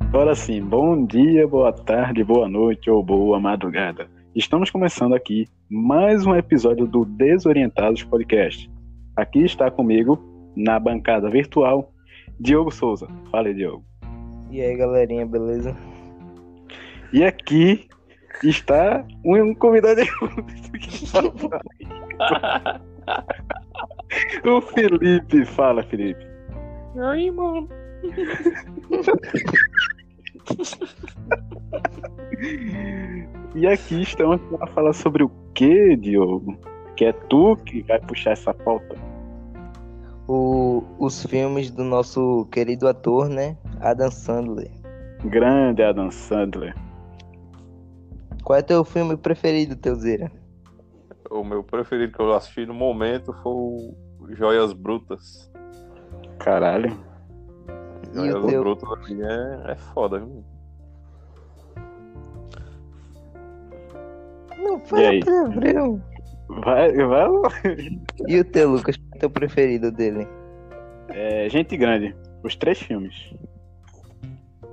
Agora sim, bom dia, boa tarde, boa noite ou boa madrugada. Estamos começando aqui mais um episódio do Desorientados Podcast. Aqui está comigo, na bancada virtual, Diogo Souza. Fala aí, Diogo. E aí, galerinha, beleza? E aqui está um convidado. o Felipe. Fala, Felipe. Aí, mano. e aqui estamos para falar sobre o que, Diogo? Que é tu que vai puxar essa pauta? O, os filmes do nosso querido ator, né? Adam Sandler. Grande Adam Sandler. Qual é teu filme preferido, Teuzeira? O meu preferido que eu assisti no momento foi o Joias Brutas. Caralho. Joias teu... Brutas ali é, é foda, viu? Não fala palavrão. Vai, vai. E o teu, Lucas? Qual é o teu preferido dele? É Gente Grande. Os três filmes.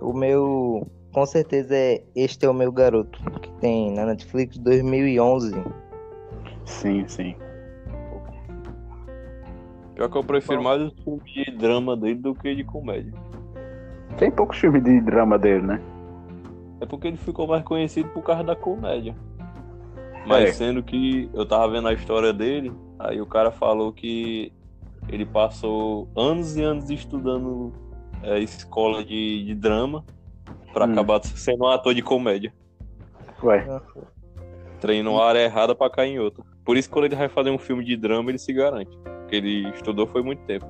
O meu, com certeza, é Este é o Meu Garoto, que tem na Netflix 2011. Sim, sim. Pior que eu prefiro mais o filme de drama dele do que de comédia. Tem poucos filmes de drama dele, né? É porque ele ficou mais conhecido por causa da comédia. Mas é. sendo que eu tava vendo a história dele, aí o cara falou que ele passou anos e anos estudando é, escola de, de drama para hum. acabar sendo um ator de comédia. Ué. Treinou a área errada para cair em outra. Por isso, quando ele vai fazer um filme de drama, ele se garante. Porque ele estudou foi muito tempo.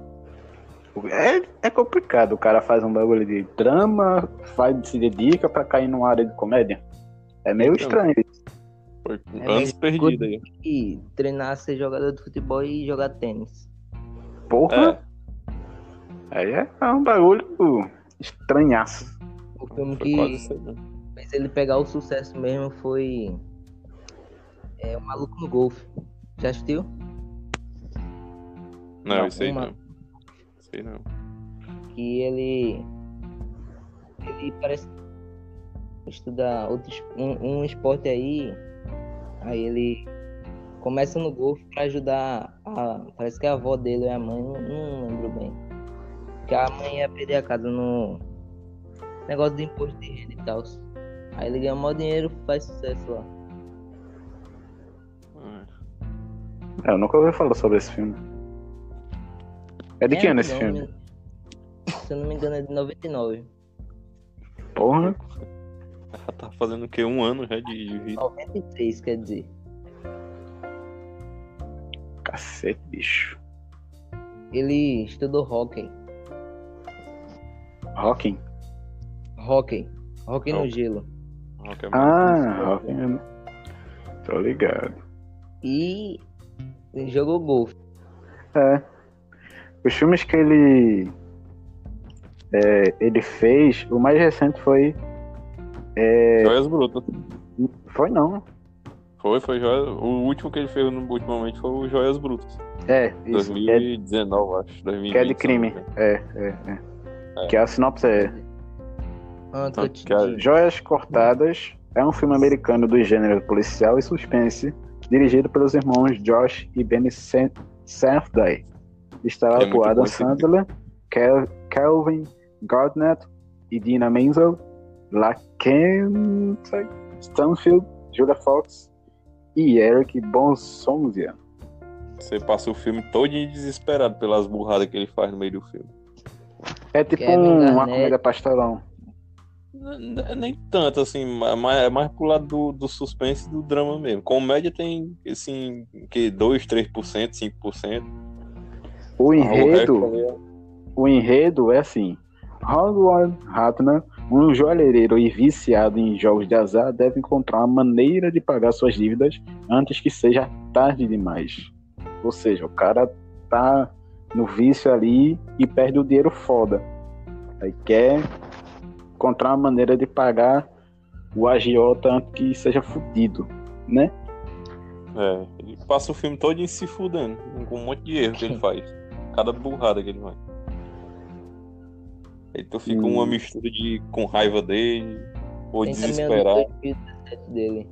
É, é complicado. O cara faz um bagulho de drama, faz, se dedica para cair numa área de comédia. É meio então, estranho isso. Foi é anos perdidos aí. E treinar ser jogador de futebol e jogar tênis. Porra! É. Aí é um bagulho estranhaço. O filme que fez ele pegar o sucesso mesmo foi é, O Maluco no Golfe. Já assistiu? Não, não isso aí uma... não. Sei não. Que ele. Ele parece estudar outro, um, um esporte aí Aí ele começa no golfe para ajudar a. Parece que a avó dele ou a mãe, não, não lembro bem. Que a mãe ia perder a casa no negócio de imposto de renda e tal. Aí ele ganha maior dinheiro faz sucesso lá. É, eu nunca ouvi falar sobre esse filme. É de é, que ano esse filme? Se eu não me engano, é de 99. Porra. Ela tá fazendo o quê? Um ano já de vida? 93, quer dizer. Cacete, bicho. Ele estudou hockey. Hockey? Hockey. Hockey no gelo. É ah, hockey. Tô ligado. E jogou golfe. É. Os filmes que ele é, ele fez, o mais recente foi é... Joias Brutas. Foi não. Foi, foi Joias. O último que ele fez no, ultimamente foi o Joias Brutas. É, isso. 2019, é... acho. 2020, que é de crime. É, é, é, é. Que a sinopse é. Ah, que a... Joias Cortadas é um filme americano do gênero policial e suspense, dirigido pelos irmãos Josh e Benny Safdie. Está é por Adam Sandler, Calvin Gardner e Dina Menzel Laken Stanfield, Julia Fox e Eric Bonsonzia. Você passa o filme todo desesperado pelas burradas que ele faz no meio do filme. É tipo um, uma comédia pastelão. Nem tanto, assim, mas é mais pro lado do, do suspense e do drama mesmo. Comédia tem, assim, que 2, 3%, 5%. O enredo, o, é... o enredo é assim, Howard Ratner um joalheiro e viciado em jogos de azar deve encontrar uma maneira de pagar suas dívidas antes que seja tarde demais. Ou seja, o cara tá no vício ali e perde o dinheiro foda. Aí quer encontrar uma maneira de pagar o agiota antes que seja fudido, né? É, ele passa o filme todo em se fudendo, com um monte de erro que ele faz. Cada burrada que ele vai. Então fica hum. uma mistura de com raiva dele, ou Tem desesperado. 2017 dele.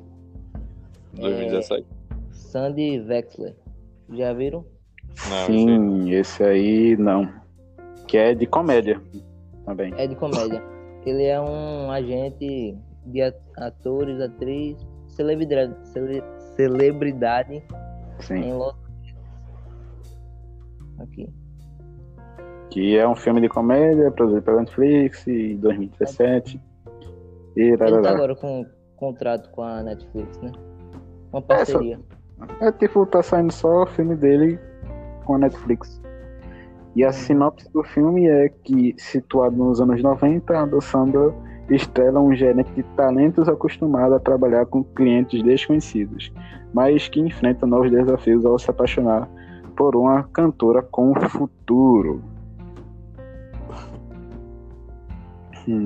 2017. É... Sandy Wexler. Já viram? Não, Sim, esse aí não. Que é de comédia também. É de comédia. Ele é um agente de atores, atriz, celebridade, cele, celebridade Sim. em Los Aqui. Que é um filme de comédia produzido pela Netflix em 2017. E Ele tá agora com um contrato com a Netflix, né? Uma parceria. É, é tipo, tá saindo só o filme dele com a Netflix. E a uhum. sinopse do filme é que, situado nos anos 90, a Sandra estrela um gerente de talentos acostumado a trabalhar com clientes desconhecidos, mas que enfrenta novos desafios ao se apaixonar por uma cantora com futuro.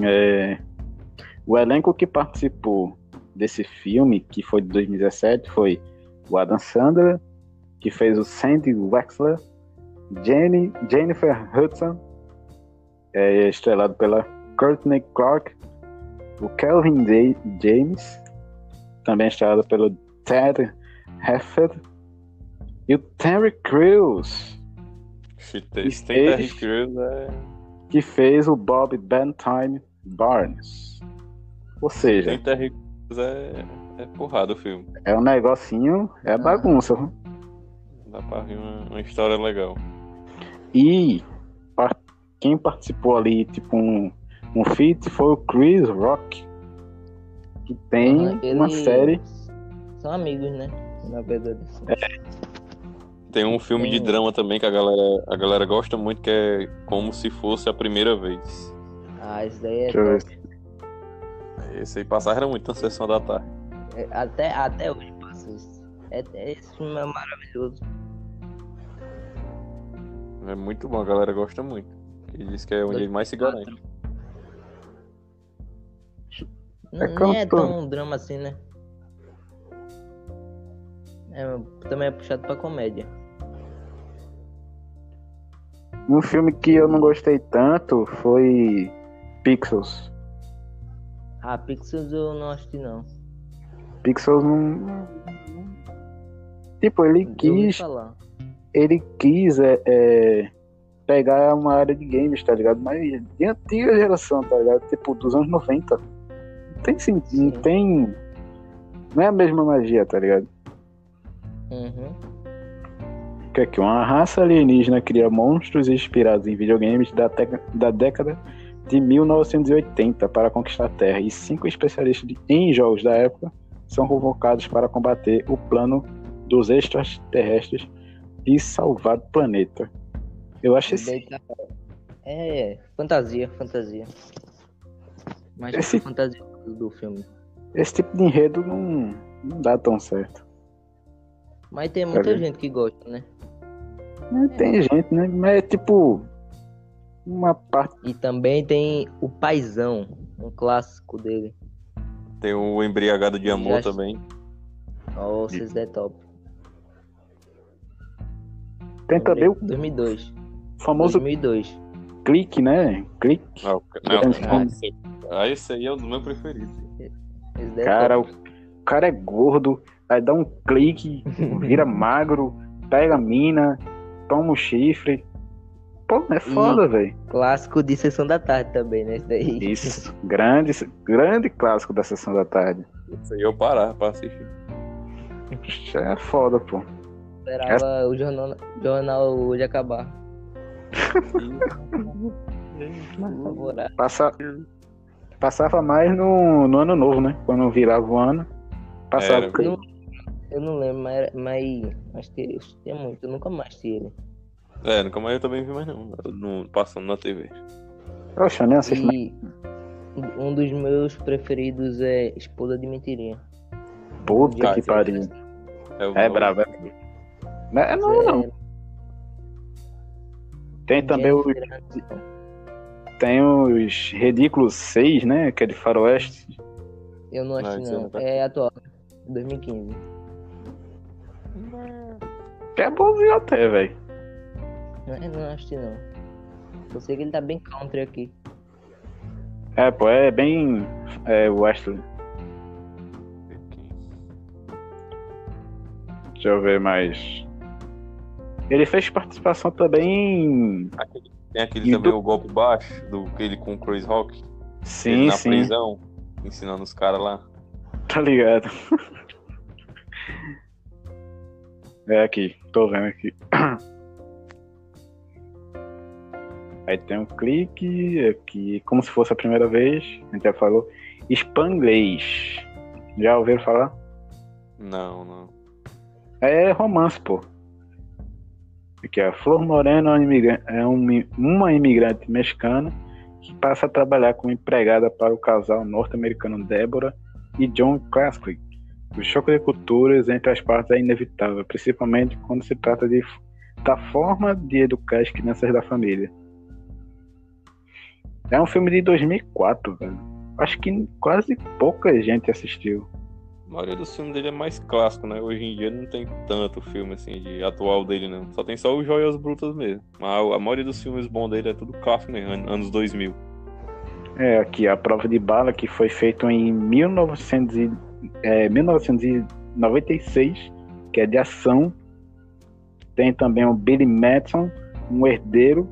É... O elenco que participou desse filme, que foi de 2017, foi o Adam Sandler, que fez o Sandy Wexler, Jenny, Jennifer Hudson, é, estrelado pela Courtney Clark, o Kelvin Day, James, também estrelado pelo Ted Hefford, e o Terry Crews. Esse Terry Crews é... Que fez o Bob Bentime Barnes. Ou seja... Tem Terry Crews é, é porrada o filme. É um negocinho, é bagunça. Dá pra rir uma, uma história legal. E quem participou ali, tipo, um, um feat foi o Chris Rock. Que tem ah, uma série. São amigos, né? Na verdade. É. Tem um filme tem... de drama também que a galera, a galera gosta muito, que é como se fosse a primeira vez. Ah, esse daí é top. Esse aí passava muito na sessão da tarde. É, até, até hoje passa isso. É, esse filme é maravilhoso. É muito bom, a galera gosta muito. Ele diz que é onde ele mais se garante. Não, nem é tão drama assim, né? É, também é puxado pra comédia. Um filme que eu não gostei tanto foi Pixels. Ah, Pixels eu não assisti não. Pixels não. Tipo, ele quis ele quis é, é, pegar uma área de games, tá ligado? Mas de antiga geração, tá ligado? Tipo, dos anos 90. Não tem sentido, não tem. Não é a mesma magia, tá ligado? Uhum. Que é que uma raça alienígena cria monstros inspirados em videogames da, da década de 1980 para conquistar a Terra e cinco especialistas de, em jogos da época são convocados para combater o plano dos extraterrestres e salvar o planeta. Eu acho esse. É, fantasia, fantasia. Mas esse... fantasia do filme. Esse tipo de enredo não, não dá tão certo. Mas tem muita tá gente que gosta, né? É, tem gente, né? Mas é tipo. Uma parte. E também tem o Paizão, um clássico dele. Tem o Embriagado de Amor Já... também. Nossa, esse é top. Tem também o 2002. famoso 2002. clique, né? Clique. Não, não, ah, esse aí é um dos meus preferidos. Cara, o cara é gordo, aí dá um clique, vira magro, pega a mina, toma o um chifre. Pô, é foda, velho. Clássico de sessão da tarde também, né? Isso, daí. Isso, grande, grande clássico da sessão da tarde. Isso aí eu parar pra assistir. É foda, pô. Esperava é... o jornal, jornal hoje acabar. Passa, passava mais no, no ano novo, né? Quando virava o ano. Passava. Eu não, eu não lembro, mas, mas, mas tinha muito. Eu nunca mais tinha ele. É, nunca mais eu também vi mais não. não passando na TV. Poxa, nem assisto e Um dos meus preferidos é Esposa de Mentirinha. Puta que pariu. É, é brabo, é não é não, é... não. Tem também os. Tem os Ridículos 6, né? Que é de Faroeste. Eu não acho, não. não. É atual. 2015. Que é bonzinho até, velho. Não, eu não acho que não. Eu sei que ele tá bem country aqui. É, pô, é bem é, Wesley. Deixa eu ver mais. Ele fez participação também. Aquele- Tem aquele também, do- o golpe baixo, do aquele com o Chris Rock. ele Sim, na sim. prisão, ensinando os caras lá. Tá ligado. É aqui, tô vendo aqui. Aí tem um clique aqui, como se fosse a primeira vez, a gente já falou. Spanglish. Já ouviram falar? Não, não. É romance, pô. Aqui, a Flor Moreno é, um é um- uma imigrante mexicana que passa a trabalhar como empregada para o casal norte-americano Débora e John Classic. O choque de culturas entre as partes é inevitável, principalmente quando se trata de, da forma de educar as crianças da família. É um filme de 2004, velho. Acho que quase pouca gente assistiu. A maioria dos filmes dele é mais clássico, né? Hoje em dia não tem tanto filme assim de atual dele, não. Só tem só os Joias Brutas mesmo. Mas a maioria dos filmes bons dele é tudo clássico an- anos 2000. É, aqui a prova de bala que foi feito em 1900 e- é, 1996, que é de ação. Tem também o Billy Madison, um herdeiro,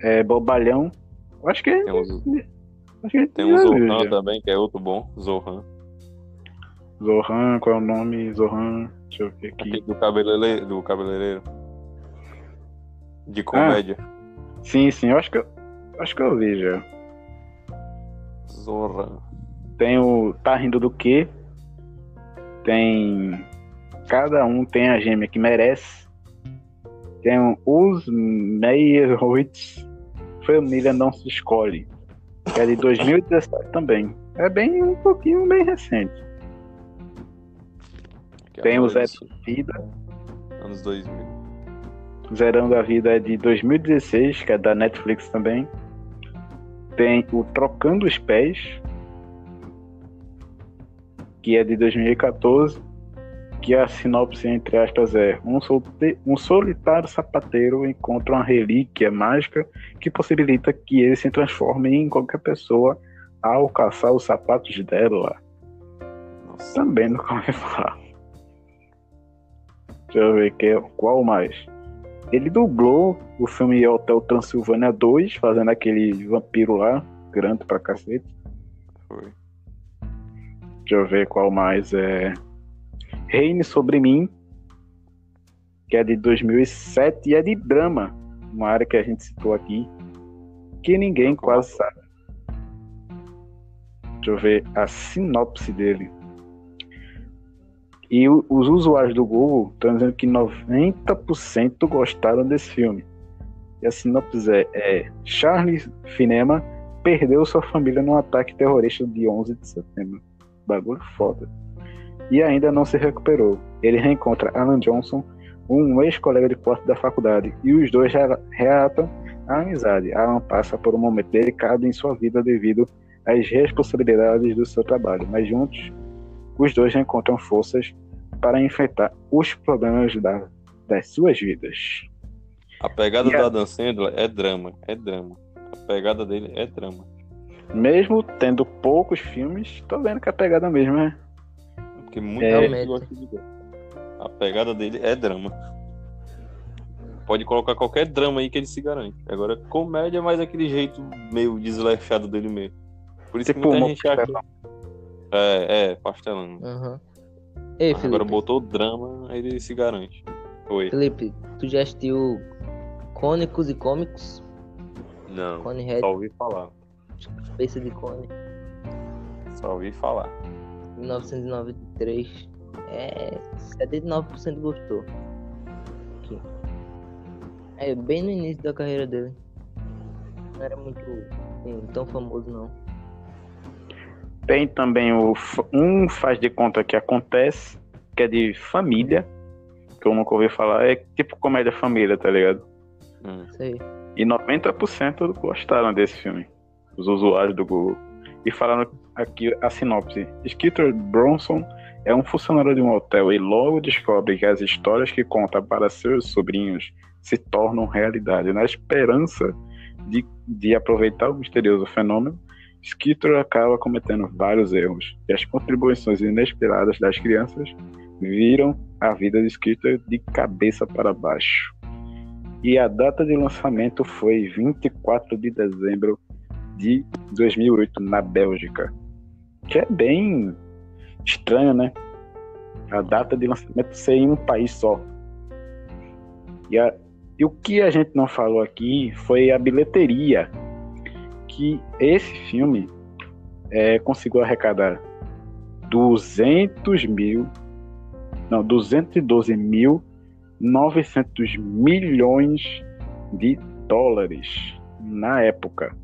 é, bobalhão. Acho que, Tem, os, acho que tem o já viu, Zohan já. também, que é outro bom. Zohan. Zohan, qual é o nome? Zohan, deixa eu ver Aquele aqui. do cabeleireiro. Do cabeleireiro. De comédia. Sim, sim, eu acho que eu, acho que eu vi já. Zohan. Tem o Tá Rindo do Quê? Tem. Cada um tem a gêmea que merece. Tem Os Meyerowitz. Família Não Se Escolhe. Que é de 2017 também. É bem um pouquinho bem recente. Que Tem o Zé Vida. Anos 2000. Zerando a Vida é de 2016, que é da Netflix também. Tem o Trocando os Pés, que é de 2014, que a sinopse, entre aspas, é um, solte- um solitário sapateiro encontra uma relíquia mágica que possibilita que ele se transforme em qualquer pessoa ao caçar os sapatos dela. Nossa. Também nunca ouvi falar. Deixa eu ver que, é, qual mais. Ele dublou o filme Hotel Transilvânia 2, fazendo aquele vampiro lá, grande pra cacete. Foi. Deixa eu ver qual mais é. Reine Sobre Mim, que é de 2007 e é de drama, uma área que a gente citou aqui, que ninguém quase sabe. Deixa eu ver a sinopse dele. E os usuários do Google estão dizendo que 90% gostaram desse filme. E a sinopse é, é Charles Finema perdeu sua família num ataque terrorista de 11 de setembro. Bagulho foda. E ainda não se recuperou. Ele reencontra Alan Johnson, um ex-colega de quarto da faculdade, e os dois relatam a amizade. Alan passa por um momento delicado em sua vida devido às responsabilidades do seu trabalho, mas juntos os dois encontram forças para enfrentar os problemas da- das suas vidas. A pegada E a- do Adam Sandler é drama. É drama. A pegada dele é drama. Mesmo tendo poucos filmes, tô vendo que a pegada mesmo é. Porque muita É. gente gosta de. A pegada dele é drama. Pode colocar qualquer drama aí que ele se garante. Agora, comédia é mais aquele jeito meio desleixado dele mesmo. Por isso Tipo, que muita gente acha. É, é, pastelão. Aham. Ei, Mas Agora Felipe. botou drama, aí ele se garante. Oi. Felipe, tu já assistiu Cônicos e Cômicos? Não, só ouvi falar. Space de Cone, Só ouvi falar. 1993. É, 79% gostou. Aqui. É, bem no início da carreira dele. Não era muito assim, tão famoso, não. Tem também o um faz de conta que acontece, que é de família, que eu nunca ouvi falar, é tipo comédia família, tá ligado? Hum. Isso aí. E 90% gostaram desse filme, os usuários do Google. E falaram aqui a sinopse. Skeeter Bronson é um funcionário de um hotel e logo descobre que as histórias que conta para seus sobrinhos se tornam realidade. Na esperança de, de aproveitar o misterioso fenômeno, Skeeter acaba cometendo vários erros e as contribuições inesperadas das crianças viram a vida de Skeeter de cabeça para baixo. E a data de lançamento foi 24 de dezembro de 2008 na Bélgica. Que é bem estranho, né? A data de lançamento ser em um país só. E, a, e o que a gente não falou aqui foi a bilheteria. Que esse filme é, conseguiu arrecadar 200 mil, não, 212 mil 900 milhões de dólares na época.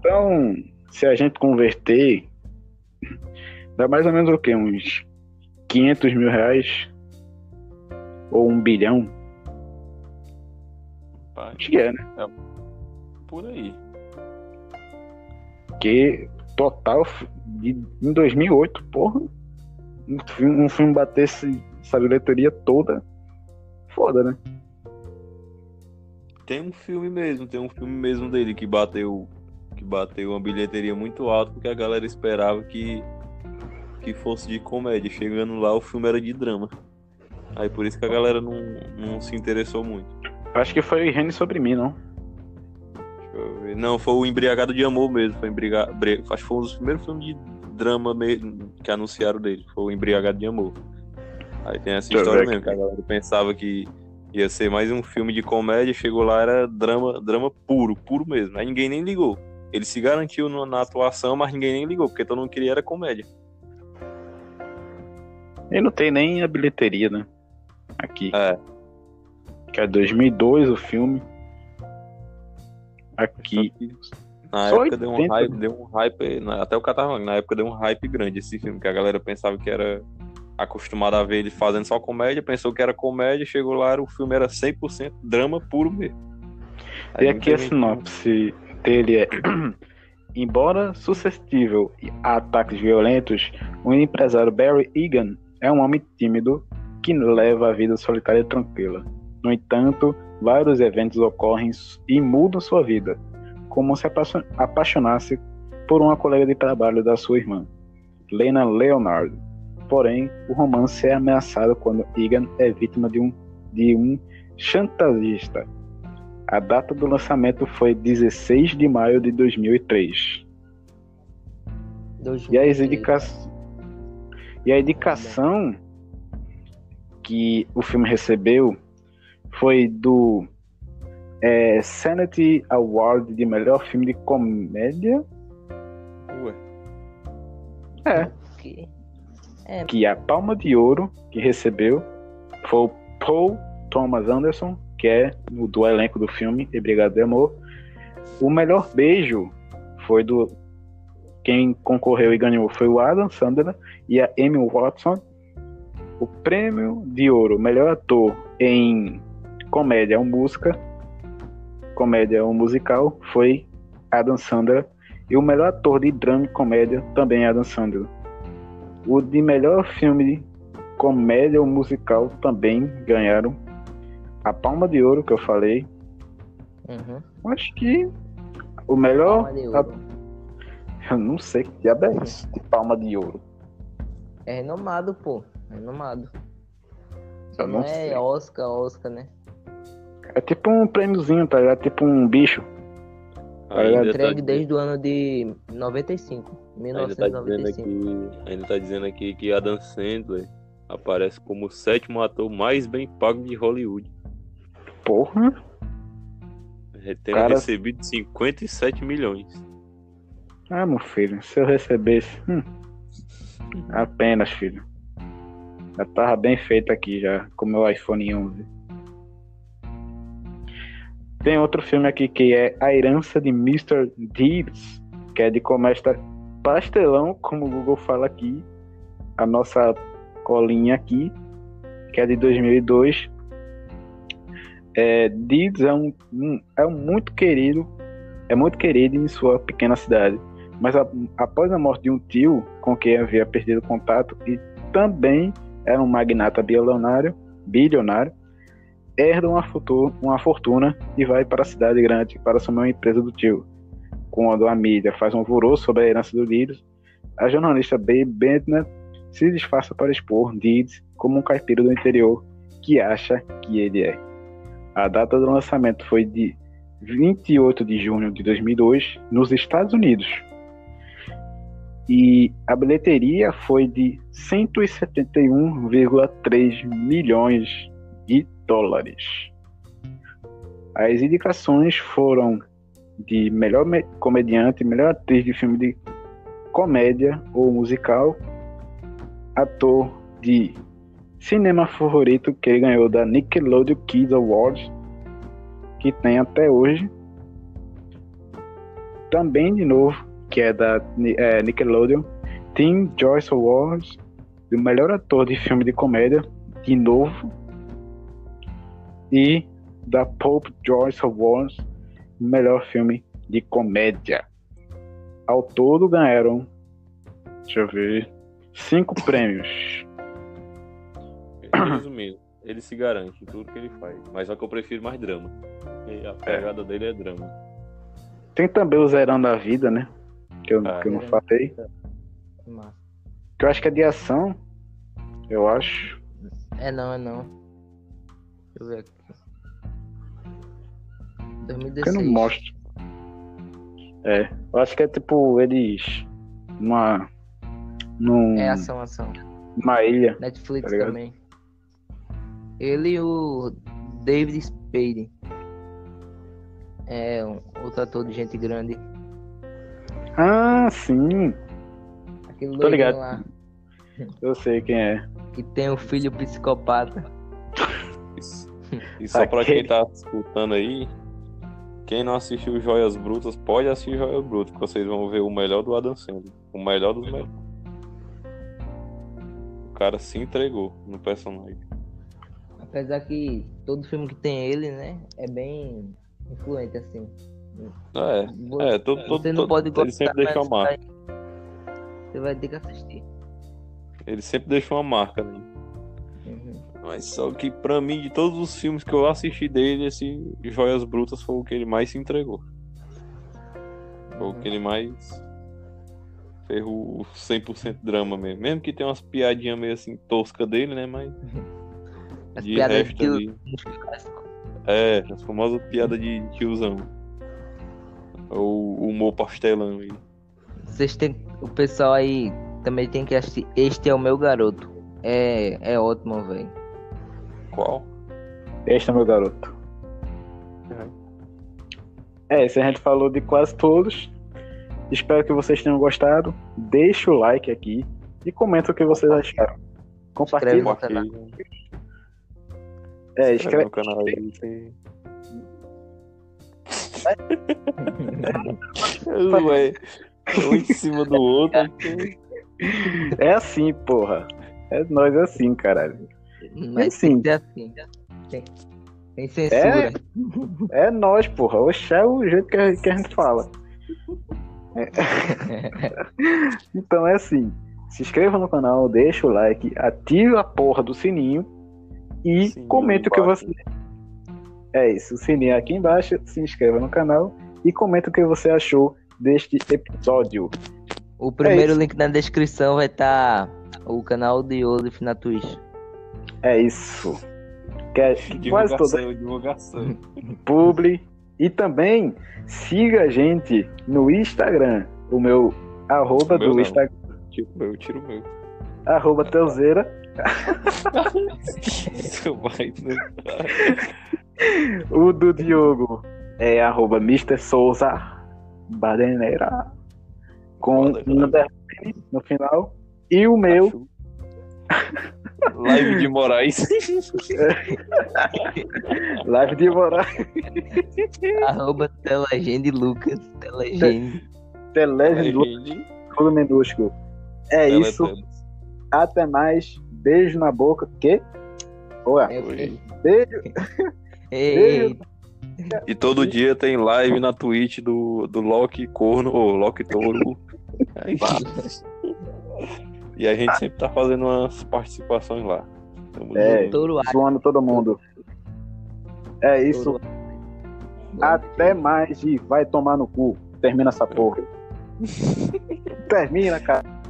Então, se a gente converter, dá mais ou menos o quê? Uns 500 mil reais? Ou um bilhão? Pai, Acho que é, né? é por aí. Que total de, em 2008, porra, um filme, um filme batesse essa bilheteria toda, foda, né? Tem um filme mesmo, tem um filme mesmo dele que bateu que bateu uma bilheteria muito alta porque a galera esperava que que fosse de comédia. Chegando lá, o filme era de drama. Aí por isso que a galera não, não se interessou muito. Acho que foi Rene sobre mim, não. Não, foi o Embriagado de Amor mesmo. Foi embriga... Acho que foi um dos primeiros filmes de drama mesmo que anunciaram dele. Foi o Embriagado de Amor. Aí tem essa Deixa história mesmo, que a galera pensava que ia ser mais um filme de comédia, chegou lá, era drama, drama puro, puro mesmo. Aí ninguém nem ligou. Ele se garantiu na atuação, mas ninguém nem ligou, porque todo mundo queria era comédia. E não tem nem a bilheteria, né? Aqui. É. Que é 2002 o filme. Aqui. Na Só época deu um 80, hype, né? deu um hype, na- até o falando, na época deu um hype grande esse filme, que a galera pensava que era acostumada a ver ele fazendo só comédia, pensou que era comédia, chegou lá, o filme era 100% drama puro mesmo. Aí E aqui a sinopse dele é. Embora suscetível a ataques violentos, o empresário Barry Egan é um homem tímido que leva a vida solitária e tranquila. No entanto, vários eventos ocorrem e mudam sua vida, como se apaixon- apaixonasse por uma colega de trabalho da sua irmã, Lena Leonard. Porém, o romance é ameaçado quando Egan é vítima de um, de um chantagista a data do lançamento foi 16 de maio de 2003. E, as indica... e a indicação que o filme recebeu foi do é, Sanity Award de melhor filme de comédia. Ué, É, Que... É, que a Palma de Ouro que recebeu foi o Paul Thomas Anderson, que é do elenco do filme E Brigado de Amor. O melhor beijo foi do quem concorreu e ganhou foi o Adam Sandler e a Amy Watson. O prêmio de ouro, melhor ator em comédia ou música, comédia ou musical, foi Adam Sandler. E o melhor ator de drama e comédia também é Adam Sandler. O de melhor filme de comédia ou musical também ganharam a Palma de Ouro, que eu falei. uhum. Acho que o melhor. Palma de ouro. Eu não sei que diabo é isso, de Palma de Ouro. É renomado, pô. Renomado. Eu não é sei. Oscar, Oscar, né? É tipo um prêmiozinho, tá ligado? Tipo um bicho. ainda tá, Entregue desde o ano de 95. ainda tá dizendo 1995. aqui, ainda tá dizendo aqui que Adam Sandler aparece como o sétimo ator mais bem pago de Hollywood, Porra. tendo Cara- recebido 57 milhões. Ah, meu filho, se eu recebesse. hum, apenas, filho. Já tava bem feito aqui já, com meu iPhone 11. Tem outro filme aqui que é A Herança de Mr. Deeds, que é de comédia pastelão, como o Google fala aqui. A nossa colinha aqui, que é de 2002. É, Deeds é um, um- é um muito querido, é muito querido em sua pequena cidade mas a, após a morte de um tio com quem havia perdido contato e também era um magnata bilionário, bilionário herda uma, futuro, uma fortuna e vai para a cidade grande para assumir uma empresa do tio. Quando a mídia faz um alvoroço sobre a herança do Leeds, a jornalista Babe Bentner se disfarça para expor Deeds como um caipira do interior que acha que ele é. A data do lançamento foi de 28 de junho de 2002 nos Estados Unidos. E a bilheteria foi de 171,3 milhões de dólares. As indicações foram de melhor comediante, melhor atriz de filme de comédia ou musical, ator de cinema favorito que ele ganhou da Nickelodeon Kids Awards, que tem até hoje. Também, de novo, que é da é, Nickelodeon, Tim Joyce Awards, o melhor ator de filme de comédia, de novo. E da Pope Joyce Awards, melhor filme de comédia. Ao todo ganharam, deixa eu ver, cinco prêmios. Resumindo, ele se garante em tudo que ele faz. Mas só que eu prefiro mais drama. E a pegada é. dele é drama. Tem também o Zerão da Vida, né? Que eu, ah, que eu não é. falei. Que eu acho que é de ação. Eu acho. É não, é não. Deixa eu ver aqui. 2016. Que eu não mostro. É, eu acho que é tipo eles. Uma. Num, é ação, ação. Uma ilha. Netflix tá também. Ele e o David Spade. É um outro ator de gente grande. Ah, sim. Aquele Tô ligado. Lá. Eu sei quem é. Que tem um filho psicopata. E só pra quem tá escutando aí, quem não assistiu Joias Brutas, pode assistir Joias Brutas, que vocês vão ver o melhor do Adam Sandler. O melhor dos melhores. O cara se entregou no personagem. Apesar que todo filme que tem ele, né, é bem influente, assim. É, é, todo, Você todo, não pode gostar, ele sempre deixa uma marca. Você vai ter que assistir. Ele sempre deixa uma marca, né? Mas só que pra mim, de todos os filmes que eu assisti dele, esse Joias Brutas foi o que ele mais se entregou. Foi o que ele mais fez o 100% drama mesmo. Mesmo que tenha umas piadinhas meio assim tosca dele, né? Mas. As de resto de ali. É, as famosas piadas de tiozão. O humor pastelão aí. Vocês têm. O pessoal aí também tem que assistir. Este é o meu garoto. É, é ótimo, velho. Qual? Este é meu garoto. Uhum. É, se a gente falou de quase todos. Espero que vocês tenham gostado. Deixa o like aqui e comenta o que vocês acharam. Compartilhe. É, escreve. No canal aí, tem... Ué, um em cima do outro. É assim, porra. É nós assim, caralho. Mas sim. Tem assim. Tem, tem censura. É, é nós, porra. Oxe, é o jeito que a, que a gente fala. É. então é assim. Se inscreva no canal, deixa o like, ative a porra do sininho e Sim, comente o que você. É isso, o sininho aqui embaixo, se inscreva no canal e comenta o que você achou deste episódio. O primeiro é link na descrição vai estar tá o canal de Olif na Twitch. É isso. Que é quase toda divulgação. Publi. E também siga a gente no Instagram. O meu arroba o meu do Instagram. Tiro o meu, tiro o meu. Arroba Telzeira. o do Diogo é arroba Mr. Souza Badeneira. Com um no final. E o meu. Live de Moraes. Live de Moraes. Arroba Telegende Lucas. Telegende. Telegende Lucas. Tudo minúsculo. É Tele isso. Até mais. Beijo na boca. Que? Ué. É, Beijo. Beijo. E todo dia tem live na Twitch do, do Loki Corno, ou Loki Touro. É isso. E a gente sempre tá fazendo umas participações lá. É, zoando todo mundo. É isso. Até mais e vai tomar no cu. Termina essa porra. Termina, cara.